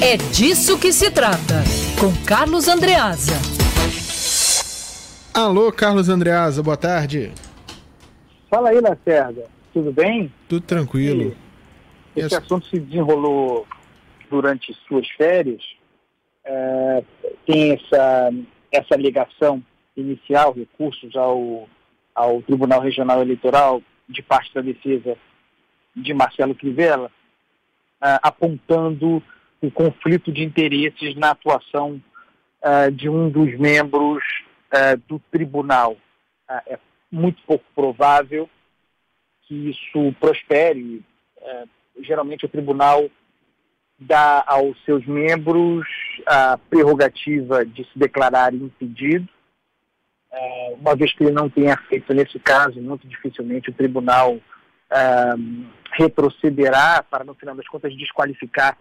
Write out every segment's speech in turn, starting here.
É disso que se trata, com Carlos Andreasa. Alô, Carlos Andreasa, boa tarde. Fala aí, Lacerda, tudo bem? Tudo tranquilo. E esse assunto se desenrolou durante suas férias. É, tem essa, essa ligação inicial, recursos ao, ao Tribunal Regional Eleitoral de parte da defesa de Marcelo Crivella, uh, apontando o conflito de interesses na atuação uh, de um dos membros uh, do tribunal. é muito pouco provável que isso prospere. geralmente o tribunal dá aos seus membros a prerrogativa de se declarar impedido. uma vez que ele não tenha feito nesse caso, muito dificilmente o tribunal retrocederá para, no final das contas, desqualificar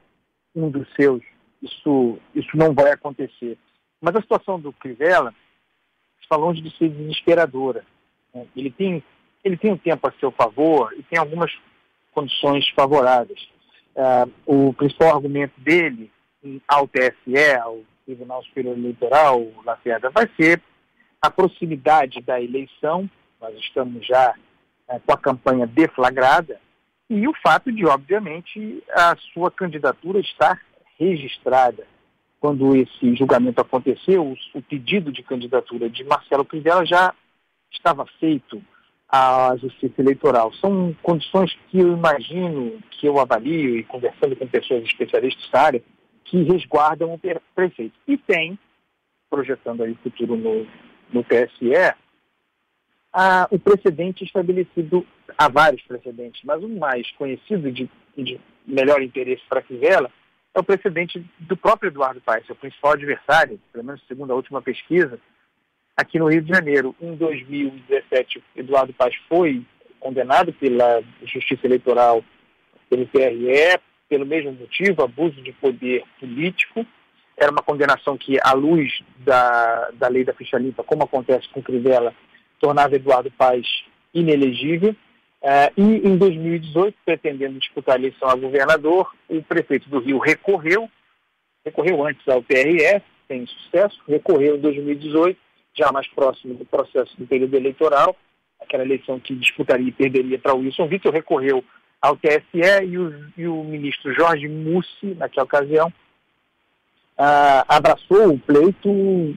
um dos seus. Isso, isso não vai acontecer. Mas a situação do Crivella está longe de ser desesperadora. Né? Ele tem, ele tem um tempo a seu favor e tem algumas condições favoráveis. Uh, o principal argumento dele ao TSE, ao Tribunal Superior Eleitoral, Lacerda, vai ser a proximidade da eleição. Nós estamos já uh, com a campanha deflagrada e o fato de, obviamente, a sua candidatura estar registrada. Quando esse julgamento aconteceu, o, pedido de candidatura de Marcelo Crivella já estava feito à Justiça Eleitoral. São condições que eu imagino, que eu avalio, e conversando com pessoas especialistas da área, que resguardam o prefeito. E tem, projetando aí o futuro no, no TSE, a, o precedente estabelecido, há vários precedentes, mas o mais conhecido de, de melhor interesse para Crivella é o precedente do próprio Eduardo Paes, seu principal adversário, pelo menos segundo a última pesquisa, aqui no Rio de Janeiro. Em 2017, Eduardo Paes foi condenado pela Justiça Eleitoral, pelo TRE, pelo mesmo motivo, abuso de poder político. Era uma condenação que, à luz da, da lei da ficha limpa, como acontece com Crivella, tornava Eduardo Paes inelegível. Uh, e em 2018, pretendendo disputar a eleição a governador, o prefeito do Rio recorreu, recorreu antes ao TRE, sem sucesso, recorreu em 2018, já mais próximo do processo do período eleitoral, aquela eleição que disputaria e perderia para Wilson Vitor, recorreu ao TSE e o, e o ministro Jorge Mussi, naquela ocasião, ah, abraçou o pleito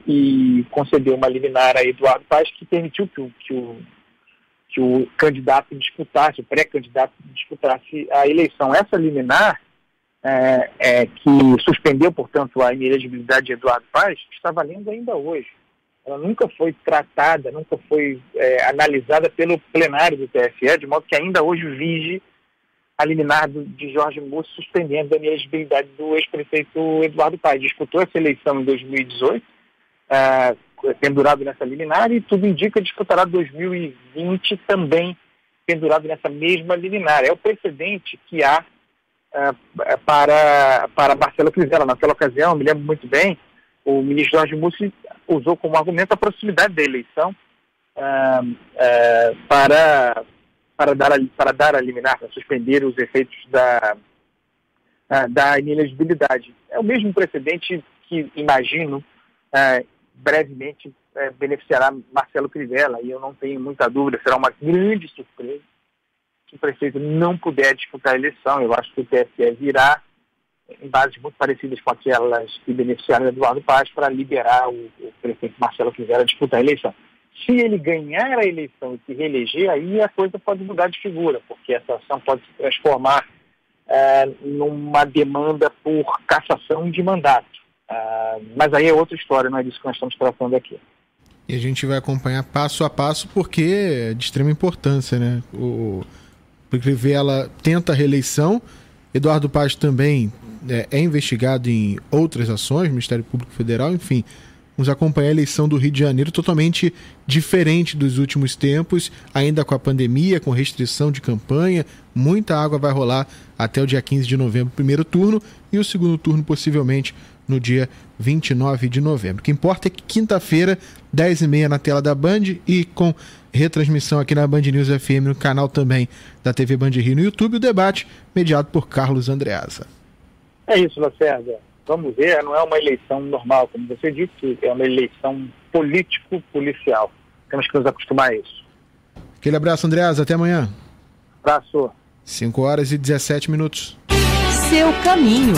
e concedeu uma liminar a Eduardo Paes que permitiu que o, que o, que o candidato disputasse, o pré-candidato disputasse a eleição. Essa liminar, é, é, que suspendeu, portanto, a inelegibilidade de Eduardo Paes, está valendo ainda hoje. Ela nunca foi tratada, nunca foi é, analisada pelo plenário do TSE, de modo que ainda hoje vige a liminar de Jorge Moura suspendendo a elegibilidade do ex-prefeito Eduardo Paes. Disputou essa eleição em 2018, uh, pendurado nessa liminar, e tudo indica que disputará 2020 também pendurado nessa mesma liminar. É o precedente que há uh, para, para Marcelo Crivella. Naquela ocasião, me lembro muito bem, o ministro Jorge Mussi usou como argumento a proximidade da eleição uh, para para dar, a, para dar a liminar, para suspender os efeitos da, da inelegibilidade. É o mesmo precedente que, imagino, é, brevemente é, beneficiará Marcelo Crivella, e eu não tenho muita dúvida, será uma grande surpresa se o prefeito não puder disputar a eleição. Eu acho que o TSE virá em bases muito parecidas com aquelas que beneficiaram Eduardo Paz para liberar o, o prefeito Marcelo Crivella a disputar a eleição. Se ele ganhar a eleição e se reeleger, aí a coisa pode mudar de figura, porque essa ação pode se transformar é, numa demanda por cassação de mandato. É, mas aí é outra história, não é disso que nós estamos tratando aqui. E a gente vai acompanhar passo a passo, porque é de extrema importância, né? O Crivella tenta a reeleição, Eduardo Paz também é, é investigado em outras ações, Ministério Público Federal, enfim Vamos acompanhar a eleição do Rio de Janeiro totalmente diferente dos últimos tempos, ainda com a pandemia, com restrição de campanha. Muita água vai rolar até o dia 15 de novembro, primeiro turno, e o segundo turno possivelmente no dia 29 de novembro. O que importa é que quinta-feira, 10h30 na tela da Band e com retransmissão aqui na Band News FM, no canal também da TV Band Rio no YouTube, o debate mediado por Carlos Andreasa. É isso, Lacerda. Vamos ver, não é uma eleição normal, como você disse, é uma eleição político-policial. Temos que nos acostumar a isso. Aquele abraço, Andreas, até amanhã. Abraço. 5 horas e 17 minutos. Seu caminho.